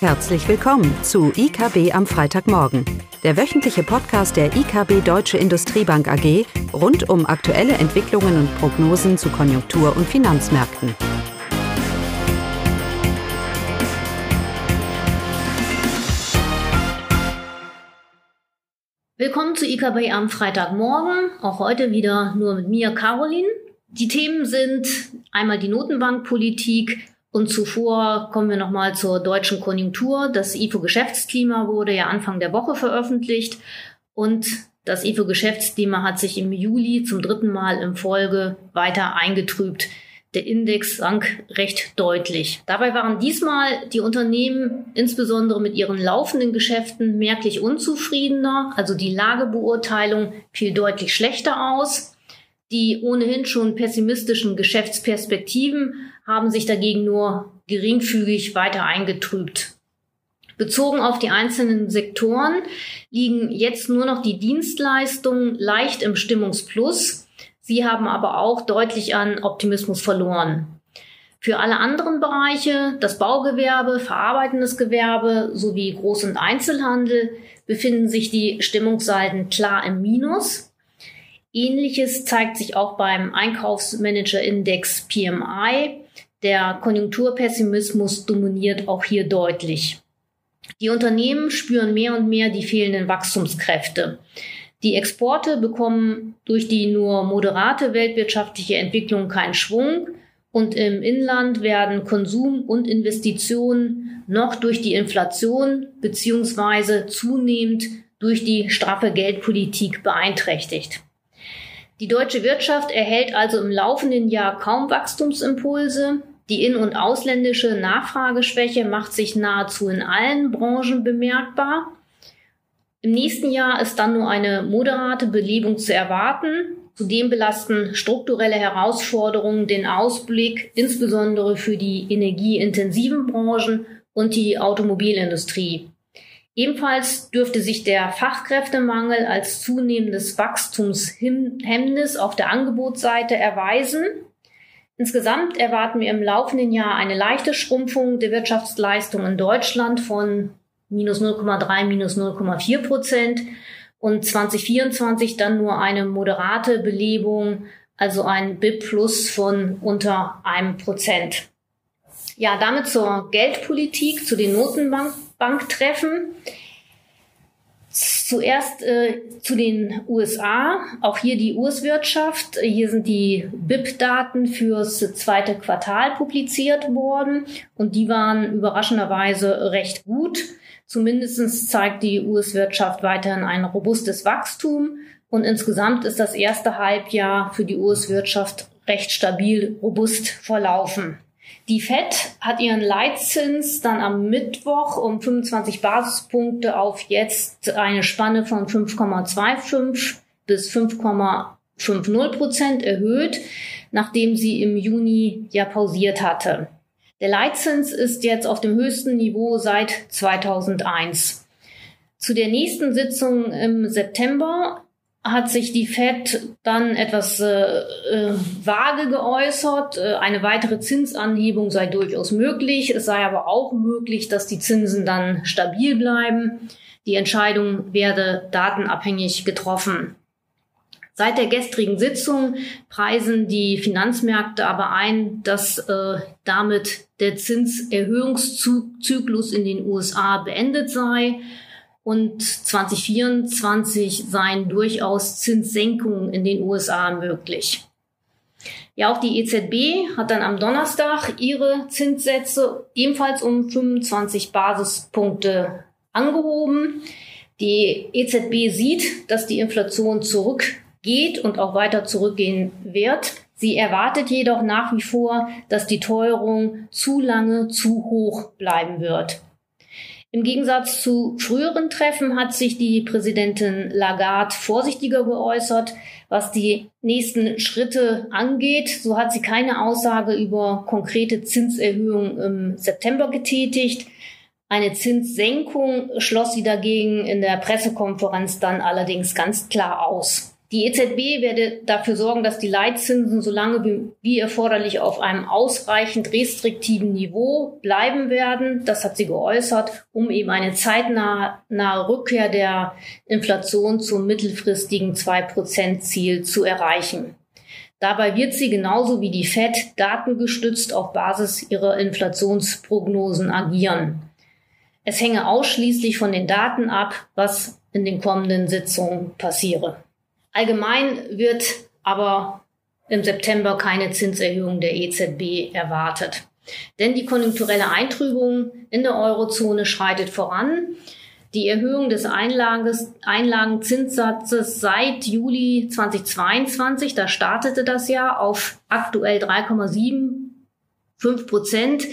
Herzlich willkommen zu IKB am Freitagmorgen, der wöchentliche Podcast der IKB Deutsche Industriebank AG rund um aktuelle Entwicklungen und Prognosen zu Konjunktur- und Finanzmärkten. Willkommen zu IKB am Freitagmorgen, auch heute wieder nur mit mir, Caroline. Die Themen sind einmal die Notenbankpolitik, und zuvor kommen wir nochmal zur deutschen Konjunktur. Das IFO-Geschäftsklima wurde ja Anfang der Woche veröffentlicht und das IFO-Geschäftsklima hat sich im Juli zum dritten Mal in Folge weiter eingetrübt. Der Index sank recht deutlich. Dabei waren diesmal die Unternehmen insbesondere mit ihren laufenden Geschäften merklich unzufriedener. Also die Lagebeurteilung fiel deutlich schlechter aus. Die ohnehin schon pessimistischen Geschäftsperspektiven haben sich dagegen nur geringfügig weiter eingetrübt. Bezogen auf die einzelnen Sektoren liegen jetzt nur noch die Dienstleistungen leicht im Stimmungsplus. Sie haben aber auch deutlich an Optimismus verloren. Für alle anderen Bereiche, das Baugewerbe, verarbeitendes Gewerbe sowie Groß- und Einzelhandel, befinden sich die Stimmungsseiten klar im Minus. Ähnliches zeigt sich auch beim Einkaufsmanager-Index PMI. Der Konjunkturpessimismus dominiert auch hier deutlich. Die Unternehmen spüren mehr und mehr die fehlenden Wachstumskräfte. Die Exporte bekommen durch die nur moderate weltwirtschaftliche Entwicklung keinen Schwung und im Inland werden Konsum und Investitionen noch durch die Inflation beziehungsweise zunehmend durch die straffe Geldpolitik beeinträchtigt. Die deutsche Wirtschaft erhält also im laufenden Jahr kaum Wachstumsimpulse. Die in- und ausländische Nachfrageschwäche macht sich nahezu in allen Branchen bemerkbar. Im nächsten Jahr ist dann nur eine moderate Belebung zu erwarten. Zudem belasten strukturelle Herausforderungen den Ausblick, insbesondere für die energieintensiven Branchen und die Automobilindustrie. Ebenfalls dürfte sich der Fachkräftemangel als zunehmendes Wachstumshemmnis auf der Angebotsseite erweisen. Insgesamt erwarten wir im laufenden Jahr eine leichte Schrumpfung der Wirtschaftsleistung in Deutschland von minus 0,3, minus 0,4 Prozent und 2024 dann nur eine moderate Belebung, also ein BIP Plus von unter einem Prozent. Ja, damit zur Geldpolitik, zu den Notenbanktreffen. Zuerst äh, zu den USA, auch hier die US-Wirtschaft. Hier sind die BIP-Daten fürs zweite Quartal publiziert worden und die waren überraschenderweise recht gut. Zumindest zeigt die US-Wirtschaft weiterhin ein robustes Wachstum und insgesamt ist das erste Halbjahr für die US-Wirtschaft recht stabil robust verlaufen. Die Fed hat ihren Leitzins dann am Mittwoch um 25 Basispunkte auf jetzt eine Spanne von 5,25 bis 5,50 Prozent erhöht, nachdem sie im Juni ja pausiert hatte. Der Leitzins ist jetzt auf dem höchsten Niveau seit 2001. Zu der nächsten Sitzung im September hat sich die Fed dann etwas äh, äh, vage geäußert. Äh, eine weitere Zinsanhebung sei durchaus möglich. Es sei aber auch möglich, dass die Zinsen dann stabil bleiben. Die Entscheidung werde datenabhängig getroffen. Seit der gestrigen Sitzung preisen die Finanzmärkte aber ein, dass äh, damit der Zinserhöhungszyklus in den USA beendet sei und 2024 seien durchaus Zinssenkungen in den USA möglich. Ja, auch die EZB hat dann am Donnerstag ihre Zinssätze ebenfalls um 25 Basispunkte angehoben. Die EZB sieht, dass die Inflation zurückgeht und auch weiter zurückgehen wird. Sie erwartet jedoch nach wie vor, dass die Teuerung zu lange zu hoch bleiben wird. Im Gegensatz zu früheren Treffen hat sich die Präsidentin Lagarde vorsichtiger geäußert, was die nächsten Schritte angeht. So hat sie keine Aussage über konkrete Zinserhöhungen im September getätigt. Eine Zinssenkung schloss sie dagegen in der Pressekonferenz dann allerdings ganz klar aus. Die EZB werde dafür sorgen, dass die Leitzinsen so lange wie, erforderlich auf einem ausreichend restriktiven Niveau bleiben werden. Das hat sie geäußert, um eben eine zeitnahe Rückkehr der Inflation zum mittelfristigen 2-Prozent-Ziel zu erreichen. Dabei wird sie genauso wie die Fed datengestützt auf Basis ihrer Inflationsprognosen agieren. Es hänge ausschließlich von den Daten ab, was in den kommenden Sitzungen passiere. Allgemein wird aber im September keine Zinserhöhung der EZB erwartet. Denn die konjunkturelle Eintrübung in der Eurozone schreitet voran. Die Erhöhung des Einlages, Einlagenzinssatzes seit Juli 2022, da startete das Jahr auf aktuell 3,75 Prozent.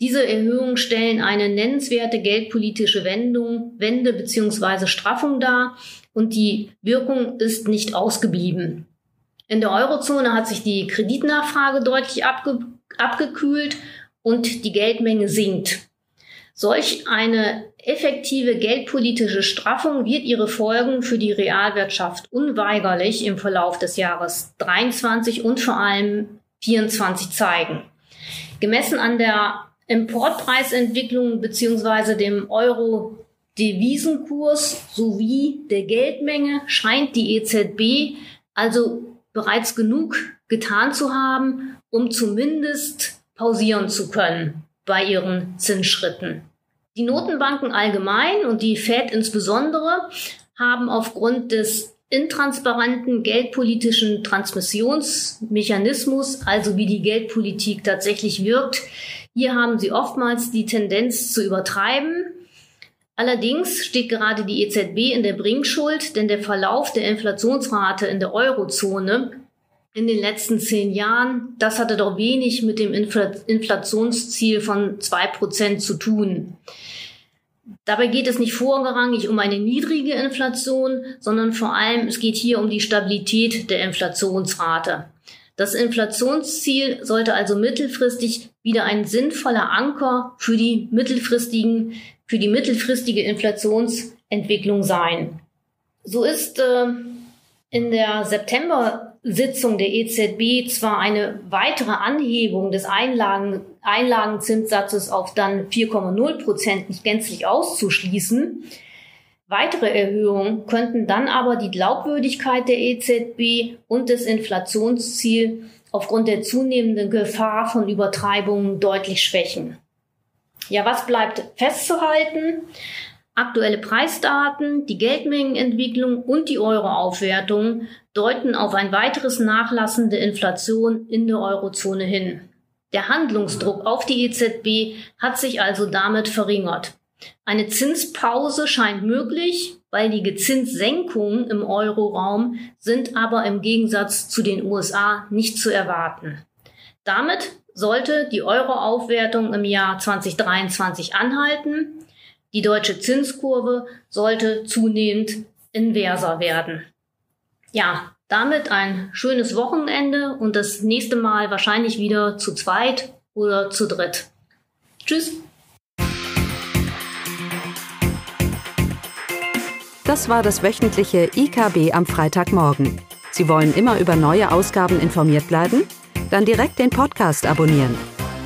Diese Erhöhungen stellen eine nennenswerte geldpolitische Wendung, Wende bzw. Straffung dar und die Wirkung ist nicht ausgeblieben. In der Eurozone hat sich die Kreditnachfrage deutlich abge abgekühlt und die Geldmenge sinkt. Solch eine effektive geldpolitische Straffung wird ihre Folgen für die Realwirtschaft unweigerlich im Verlauf des Jahres 23 und vor allem 24 zeigen. Gemessen an der Importpreisentwicklung beziehungsweise dem Euro Devisenkurs sowie der Geldmenge scheint die EZB also bereits genug getan zu haben, um zumindest pausieren zu können bei ihren Zinsschritten. Die Notenbanken allgemein und die Fed insbesondere haben aufgrund des intransparenten geldpolitischen Transmissionsmechanismus, also wie die Geldpolitik tatsächlich wirkt, hier haben sie oftmals die Tendenz zu übertreiben Allerdings steht gerade die EZB in der Bringschuld, denn der Verlauf der Inflationsrate in der Eurozone in den letzten zehn Jahren, das hatte doch wenig mit dem Inflationsziel von zwei Prozent zu tun. Dabei geht es nicht vorrangig um eine niedrige Inflation, sondern vor allem es geht hier um die Stabilität der Inflationsrate. Das Inflationsziel sollte also mittelfristig wieder ein sinnvoller Anker für die mittelfristigen für die mittelfristige Inflationsentwicklung sein. So ist äh, in der September-Sitzung der EZB zwar eine weitere Anhebung des Einlagen, Einlagenzinssatzes auf dann 4,0 Prozent nicht gänzlich auszuschließen. Weitere Erhöhungen könnten dann aber die Glaubwürdigkeit der EZB und des Inflationsziels aufgrund der zunehmenden Gefahr von Übertreibungen deutlich schwächen. Ja, was bleibt festzuhalten? Aktuelle Preisdaten, die Geldmengenentwicklung und die Euroaufwertung deuten auf ein weiteres Nachlassen der Inflation in der Eurozone hin. Der Handlungsdruck auf die EZB hat sich also damit verringert. Eine Zinspause scheint möglich, weil die Zinssenkungen im Euroraum sind aber im Gegensatz zu den USA nicht zu erwarten. Damit sollte die Euroaufwertung im Jahr 2023 anhalten. Die deutsche Zinskurve sollte zunehmend inverser werden. Ja, damit ein schönes Wochenende und das nächste Mal wahrscheinlich wieder zu zweit oder zu dritt. Tschüss. Das war das wöchentliche IKB am Freitagmorgen. Sie wollen immer über neue Ausgaben informiert bleiben? Dann direkt den Podcast abonnieren.